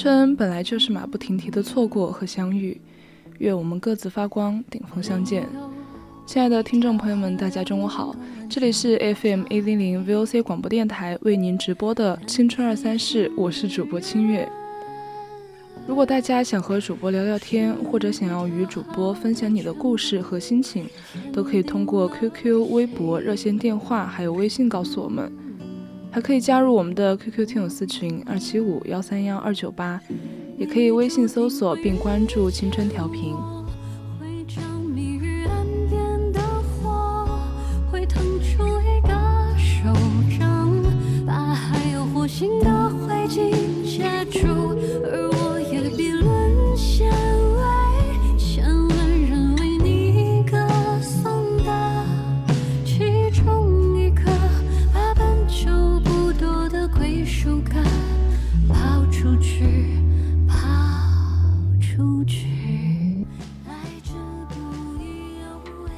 春本来就是马不停蹄的错过和相遇，愿我们各自发光，顶峰相见。亲爱的听众朋友们，大家中午好。这里是 FM 一零零 VOC 广播电台为您直播的《青春二三事》，我是主播清月。如果大家想和主播聊聊天，或者想要与主播分享你的故事和心情，都可以通过 QQ、微博、热线电话还有微信告诉我们，还可以加入我们的 QQ 听友私群二七五幺三幺二九八，也可以微信搜索并关注“青春调频”。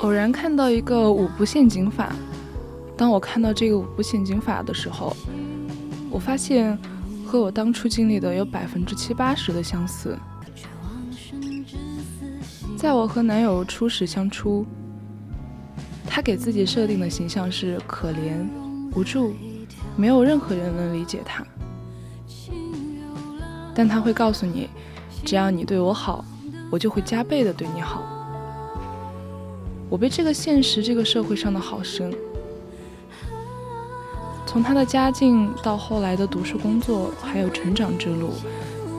偶然看到一个五步陷阱法，当我看到这个五步陷阱法的时候，我发现和我当初经历的有百分之七八十的相似。在我和男友初始相处，他给自己设定的形象是可怜、无助，没有任何人能理解他。但他会告诉你，只要你对我好，我就会加倍的对你好。我被这个现实、这个社会上的好生，从他的家境到后来的读书、工作，还有成长之路，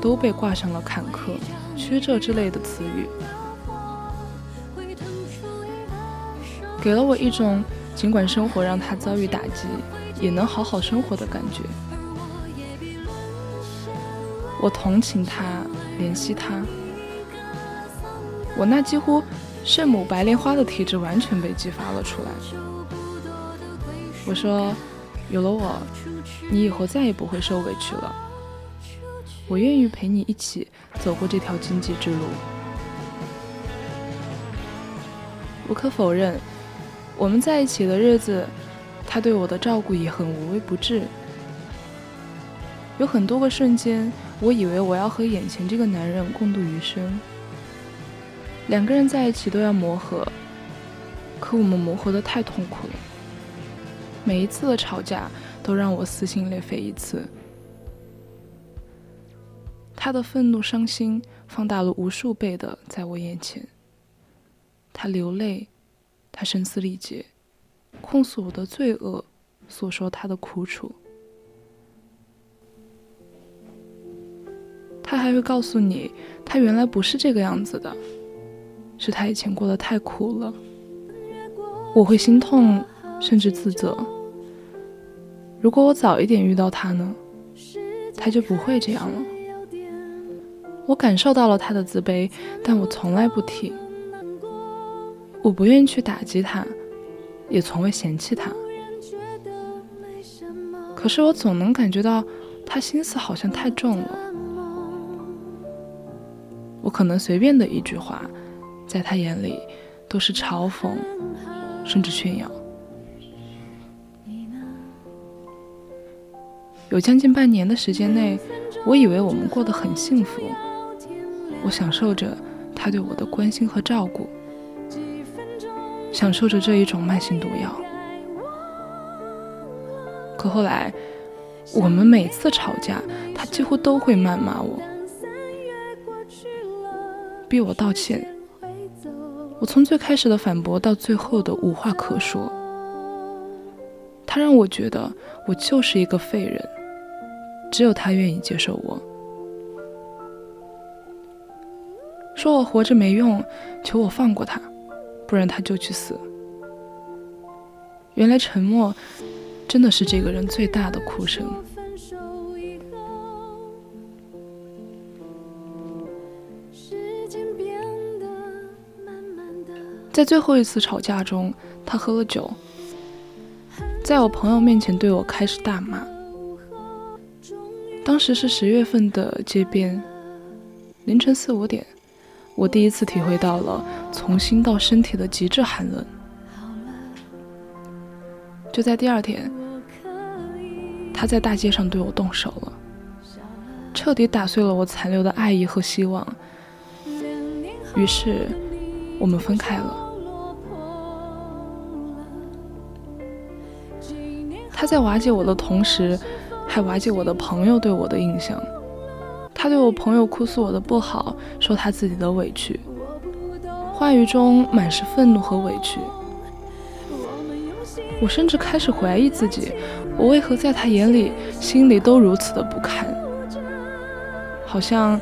都被挂上了坎坷、曲折之类的词语，给了我一种尽管生活让他遭遇打击，也能好好生活的感觉。我同情他，怜惜他，我那几乎。圣母白莲花的体质完全被激发了出来。我说：“有了我，你以后再也不会受委屈了。我愿意陪你一起走过这条荆棘之路。”不可否认，我们在一起的日子，他对我的照顾也很无微不至。有很多个瞬间，我以为我要和眼前这个男人共度余生。两个人在一起都要磨合，可我们磨合的太痛苦了。每一次的吵架都让我撕心裂肺一次。他的愤怒、伤心放大了无数倍的在我眼前。他流泪，他声嘶力竭，控诉我的罪恶，诉说他的苦楚。他还会告诉你，他原来不是这个样子的。是他以前过得太苦了，我会心痛，甚至自责。如果我早一点遇到他呢，他就不会这样了。我感受到了他的自卑，但我从来不提。我不愿意去打击他，也从未嫌弃他。可是我总能感觉到他心思好像太重了。我可能随便的一句话。在他眼里，都是嘲讽，甚至炫耀。有将近半年的时间内，我以为我们过得很幸福，我享受着他对我的关心和照顾，享受着这一种慢性毒药。可后来，我们每次吵架，他几乎都会谩骂我，逼我道歉。我从最开始的反驳到最后的无话可说，他让我觉得我就是一个废人，只有他愿意接受我，说我活着没用，求我放过他，不然他就去死。原来沉默真的是这个人最大的哭声。在最后一次吵架中，他喝了酒，在我朋友面前对我开始大骂。当时是十月份的街边，凌晨四五点，我第一次体会到了从心到身体的极致寒冷。就在第二天，他在大街上对我动手了，彻底打碎了我残留的爱意和希望。于是，我们分开了。他在瓦解我的同时，还瓦解我的朋友对我的印象。他对我朋友哭诉我的不好，说他自己的委屈，话语中满是愤怒和委屈。我甚至开始怀疑自己，我为何在他眼里、心里都如此的不堪？好像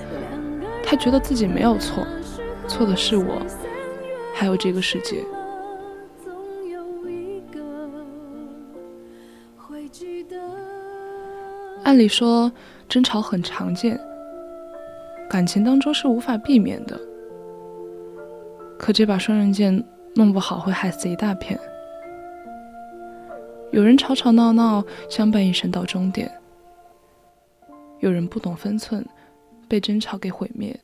他觉得自己没有错，错的是我，还有这个世界。按理说，争吵很常见，感情当中是无法避免的。可这把双刃剑弄不好会害死一大片。有人吵吵闹闹，相伴一生到终点；有人不懂分寸，被争吵给毁灭。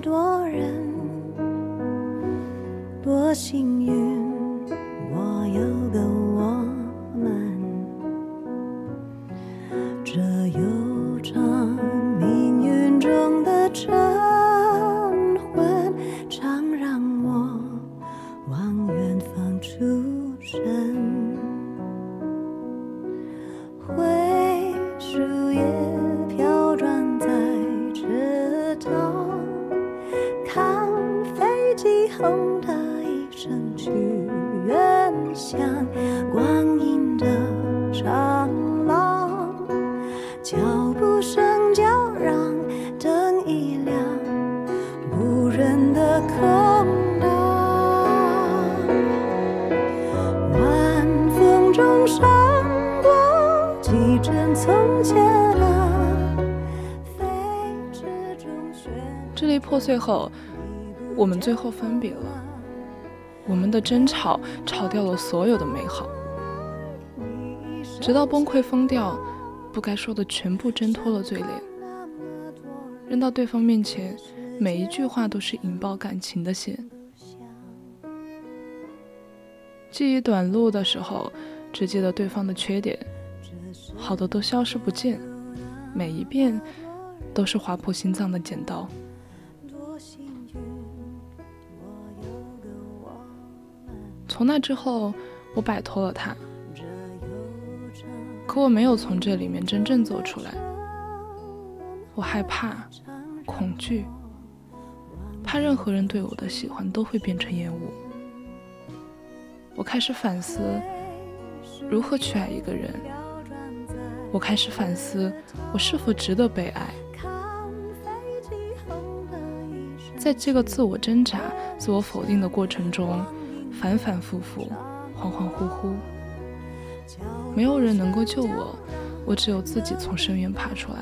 多人多幸运。破碎后，我们最后分别了。我们的争吵吵掉了所有的美好，直到崩溃疯掉，不该说的全部挣脱了嘴脸，扔到对方面前，每一句话都是引爆感情的线。记忆短路的时候，只记得对方的缺点，好的都消失不见，每一遍都是划破心脏的剪刀。从那之后，我摆脱了他，可我没有从这里面真正走出来。我害怕，恐惧，怕任何人对我的喜欢都会变成厌恶。我开始反思，如何去爱一个人，我开始反思，我是否值得被爱。在这个自我挣扎、自我否定的过程中，反反复复，恍恍惚惚，没有人能够救我，我只有自己从深渊爬出来。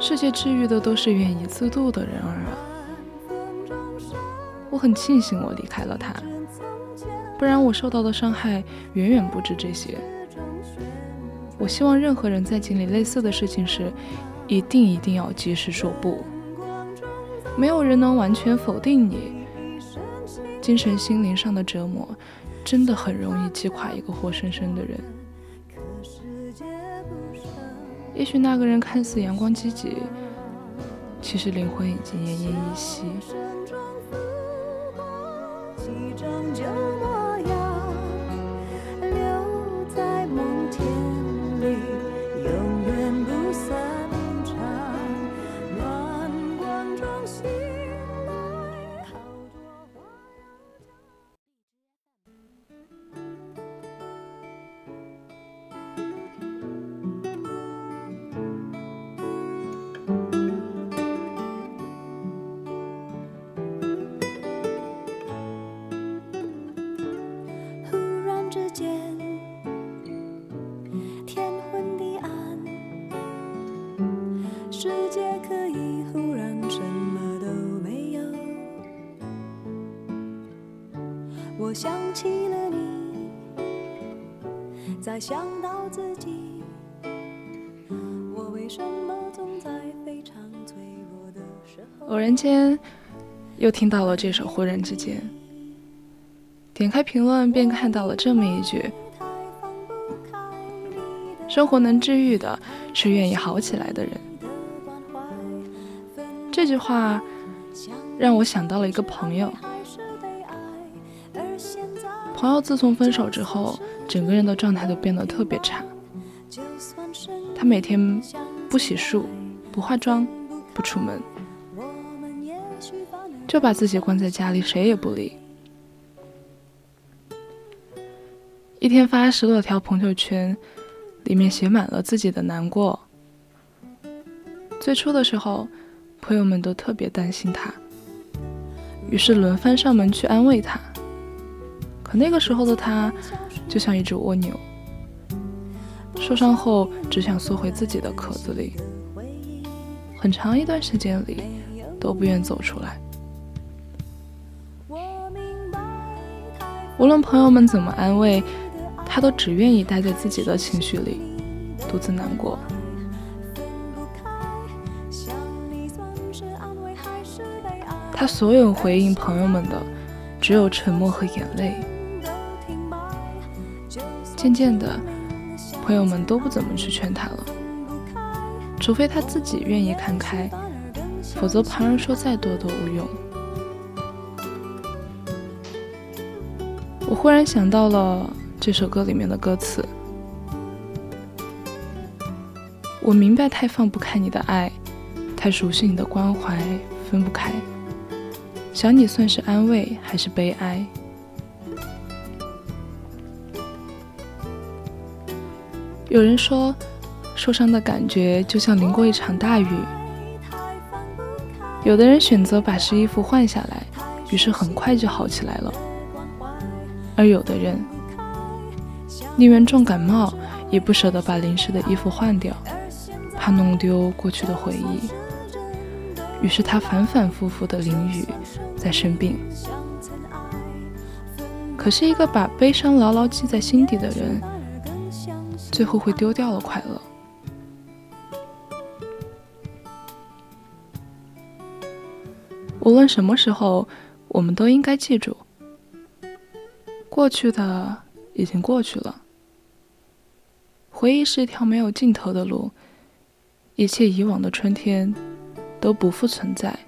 世界治愈的都是愿意自渡的人儿啊！我很庆幸我离开了他，不然我受到的伤害远远不止这些。我希望任何人在经历类似的事情时，一定一定要及时说不。没有人能完全否定你，精神心灵上的折磨，真的很容易击垮一个活生生的人。也许那个人看似阳光积极，其实灵魂已经奄奄一息。起了你，再想到自己，我为什么总在非常脆弱的时候？偶然间又听到了这首《忽然之间》，点开评论便看到了这么一句：“生活能治愈的，是愿意好起来的人。”这句话让我想到了一个朋友。朋友自从分手之后，整个人的状态都变得特别差。他每天不洗漱、不化妆、不出门，就把自己关在家里，谁也不理。一天发十多条朋友圈，里面写满了自己的难过。最初的时候，朋友们都特别担心他，于是轮番上门去安慰他那个时候的他，就像一只蜗牛，受伤后只想缩回自己的壳子里，很长一段时间里都不愿走出来。无论朋友们怎么安慰，他都只愿意待在自己的情绪里，独自难过。他所有回应朋友们的，只有沉默和眼泪。渐渐的，朋友们都不怎么去劝他了，除非他自己愿意看开，否则旁人说再多都无用。我忽然想到了这首歌里面的歌词：我明白太放不开你的爱，太熟悉你的关怀，分不开，想你算是安慰还是悲哀？有人说，受伤的感觉就像淋过一场大雨。有的人选择把湿衣服换下来，于是很快就好起来了；而有的人宁愿重感冒，也不舍得把淋湿的衣服换掉，怕弄丢过去的回忆。于是他反反复复的淋雨，在生病。可是，一个把悲伤牢牢记在心底的人。最后会丢掉了快乐。无论什么时候，我们都应该记住，过去的已经过去了。回忆是一条没有尽头的路，一切以往的春天都不复存在。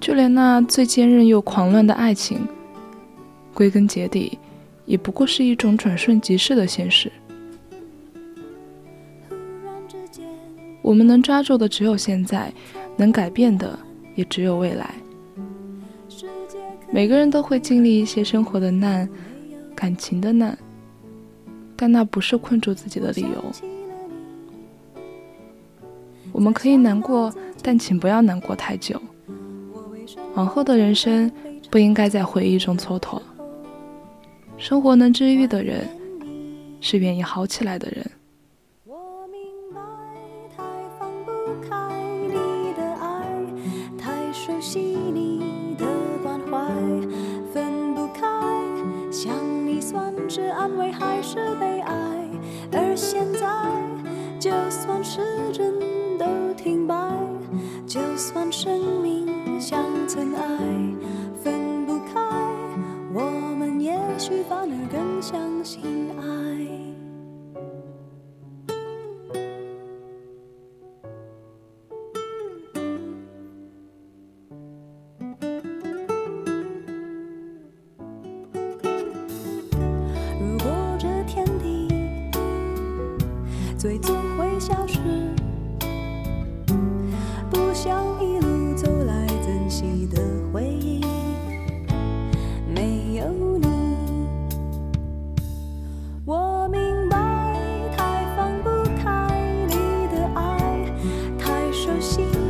就连那最坚韧又狂乱的爱情，归根结底。也不过是一种转瞬即逝的现实。我们能抓住的只有现在，能改变的也只有未来。每个人都会经历一些生活的难、感情的难，但那不是困住自己的理由。我们可以难过，但请不要难过太久。往后的人生不应该在回忆中蹉跎。生活能治愈的人，是愿意好起来的人。就算生命像尘埃我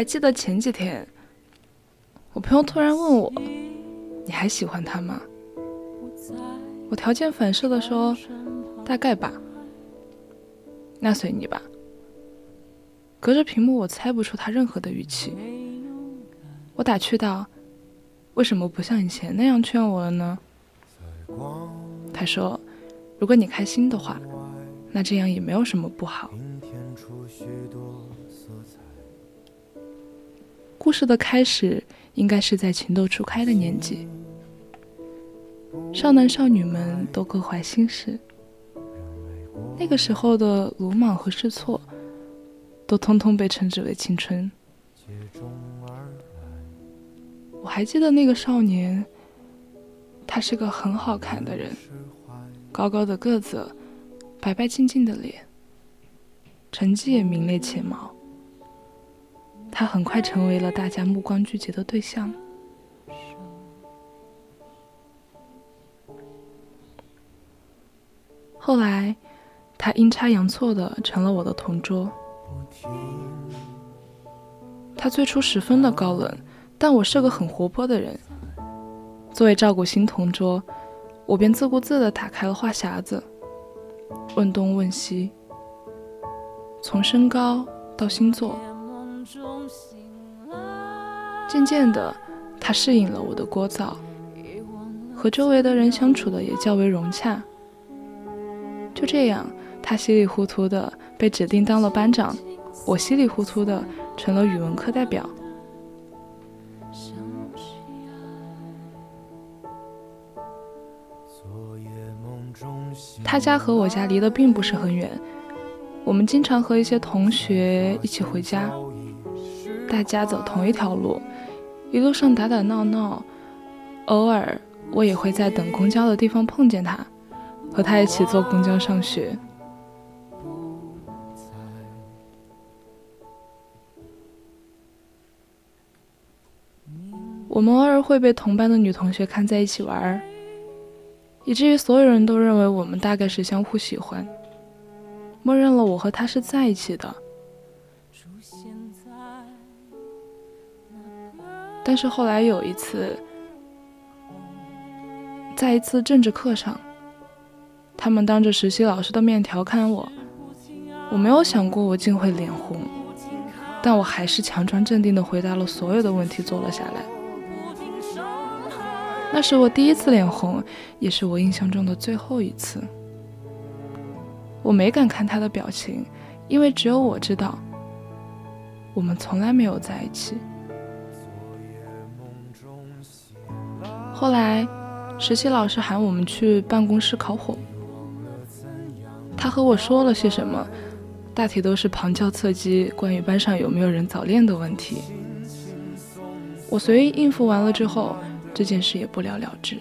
还记得前几天，我朋友突然问我：“你还喜欢他吗？”我条件反射的说：“大概吧。”那随你吧。隔着屏幕，我猜不出他任何的语气。我打趣道：“为什么不像以前那样劝我了呢？”他说：“如果你开心的话，那这样也没有什么不好。”故事的开始应该是在情窦初开的年纪，少男少女们都各怀心事，那个时候的鲁莽和试错，都通通被称之为青春。我还记得那个少年，他是个很好看的人，高高的个子，白白净净的脸，成绩也名列前茅。他很快成为了大家目光聚集的对象。后来，他阴差阳错的成了我的同桌。他最初十分的高冷，但我是个很活泼的人。作为照顾新同桌，我便自顾自的打开了话匣子，问东问西，从身高到星座。渐渐的，他适应了我的聒噪，和周围的人相处的也较为融洽。就这样，他稀里糊涂的被指定当了班长，我稀里糊涂的成了语文课代表。他家和我家离得并不是很远，我们经常和一些同学一起回家，大家走同一条路。一路上打打闹闹，偶尔我也会在等公交的地方碰见他，和他一起坐公交上学。我们偶尔会被同班的女同学看在一起玩，以至于所有人都认为我们大概是相互喜欢，默认了我和他是在一起的。但是后来有一次，在一次政治课上，他们当着实习老师的面调侃我，我没有想过我竟会脸红，但我还是强装镇定地回答了所有的问题，坐了下来。那是我第一次脸红，也是我印象中的最后一次。我没敢看他的表情，因为只有我知道，我们从来没有在一起。后来，实习老师喊我们去办公室烤火，他和我说了些什么，大体都是旁敲侧击关于班上有没有人早恋的问题。我随意应付完了之后。这件事也不了了之。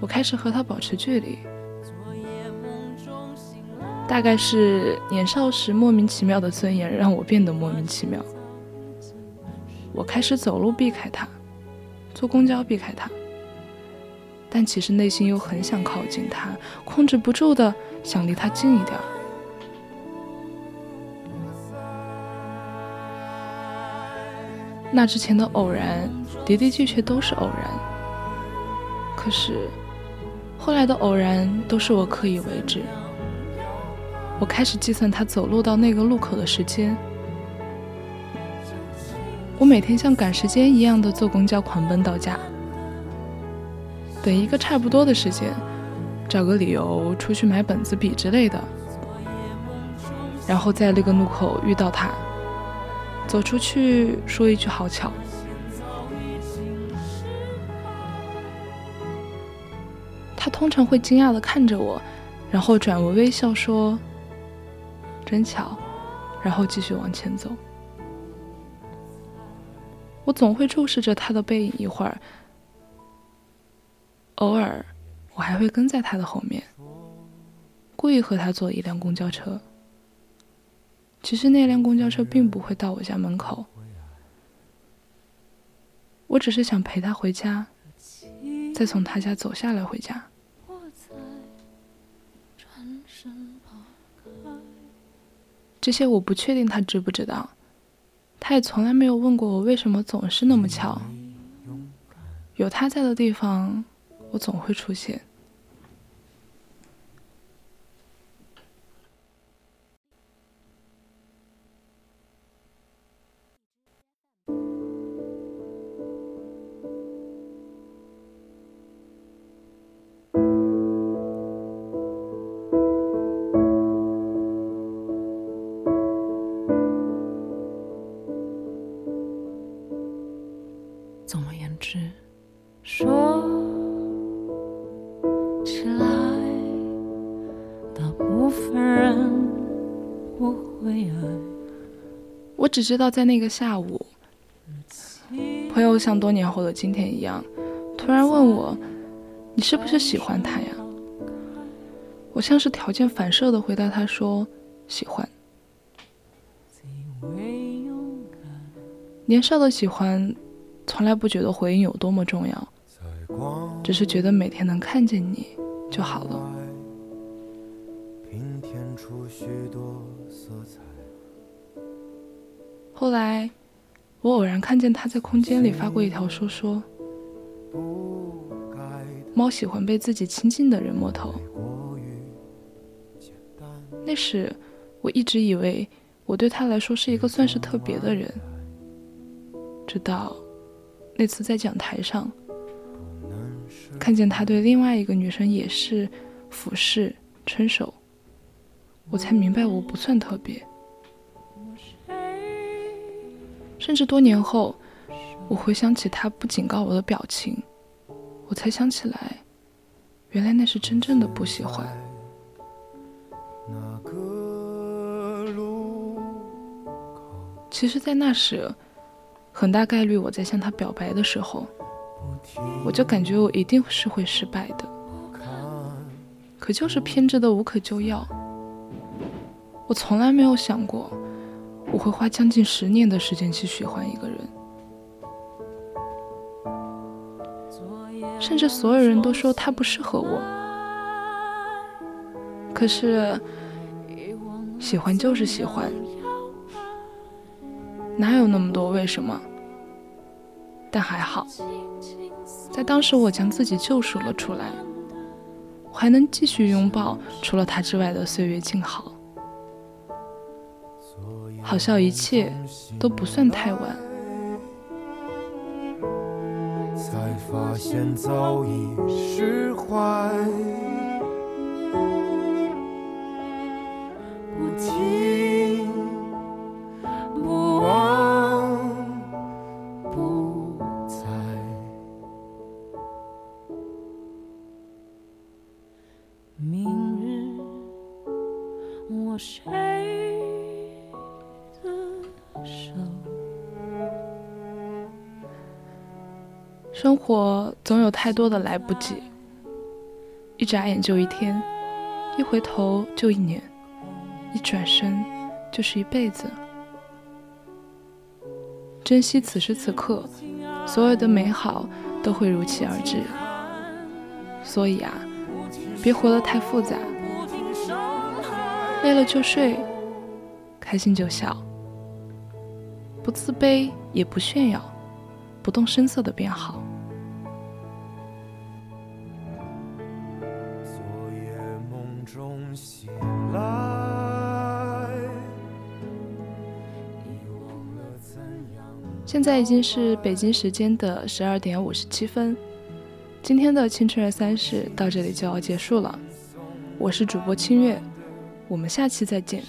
我开始和他保持距离，大概是年少时莫名其妙的尊严让我变得莫名其妙。我开始走路避开他，坐公交避开他，但其实内心又很想靠近他，控制不住的想离他近一点。那之前的偶然的的确确都是偶然，可是后来的偶然都是我刻意为之。我开始计算他走路到那个路口的时间，我每天像赶时间一样的坐公交狂奔到家，等一个差不多的时间，找个理由出去买本子笔之类的，然后在那个路口遇到他。走出去说一句“好巧”，他通常会惊讶的看着我，然后转为微笑说：“真巧”，然后继续往前走。我总会注视着他的背影一会儿，偶尔我还会跟在他的后面，故意和他坐一辆公交车。其实那辆公交车并不会到我家门口，我只是想陪他回家，再从他家走下来回家。这些我不确定他知不知道，他也从来没有问过我为什么总是那么巧。有他在的地方，我总会出现。只知道在那个下午，朋友像多年后的今天一样，突然问我：“你是不是喜欢他呀？”我像是条件反射的回答他说：“喜欢。”年少的喜欢，从来不觉得回应有多么重要，只是觉得每天能看见你就好了。春天出许多色彩后来，我偶然看见他在空间里发过一条说说：“猫喜欢被自己亲近的人摸头。”那时，我一直以为我对他来说是一个算是特别的人。直到那次在讲台上，看见他对另外一个女生也是俯视、伸手，我才明白我不算特别。甚至多年后，我回想起他不警告我的表情，我才想起来，原来那是真正的不喜欢。其实，在那时，很大概率我在向他表白的时候，我就感觉我一定是会失败的。可就是偏执的无可救药，我从来没有想过。我会花将近十年的时间去喜欢一个人，甚至所有人都说他不适合我。可是，喜欢就是喜欢，哪有那么多为什么？但还好，在当时我将自己救赎了出来，我还能继续拥抱除了他之外的岁月静好。好像一切都不算太晚。才发现早已释怀太多的来不及，一眨眼就一天，一回头就一年，一转身就是一辈子。珍惜此时此刻，所有的美好都会如期而至。所以啊，别活得太复杂，累了就睡，开心就笑，不自卑也不炫耀，不动声色的变好。现在已经是北京时间的十二点五十七分，今天的青春二三世到这里就要结束了。我是主播清月，我们下期再见。